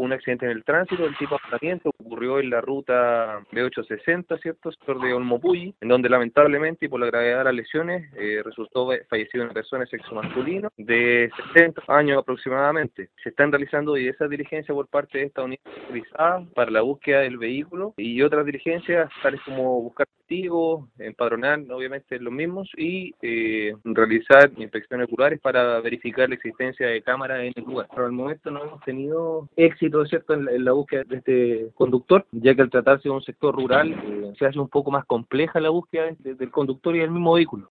fue un accidente en el tránsito del tipo aplanamiento, ocurrió en la ruta B860, ¿cierto? Sector de Olmopuyi, en donde lamentablemente y por la gravedad de las lesiones eh, resultó fallecido una persona de sexo masculino de 60 años aproximadamente. Se están realizando diversas diligencias por parte de esta unidad para la búsqueda del vehículo y otras diligencias tales como buscar testigos, empadronar obviamente los mismos y eh, realizar inspecciones oculares para verificar la existencia de cámaras en el lugar. Pero al momento no hemos tenido éxito ¿cierto? En, la, búsqueda de este conductor, ya que al tratarse de un sector rural eh, se hace un poco más compleja la búsqueda del conductor y del mismo vehículo.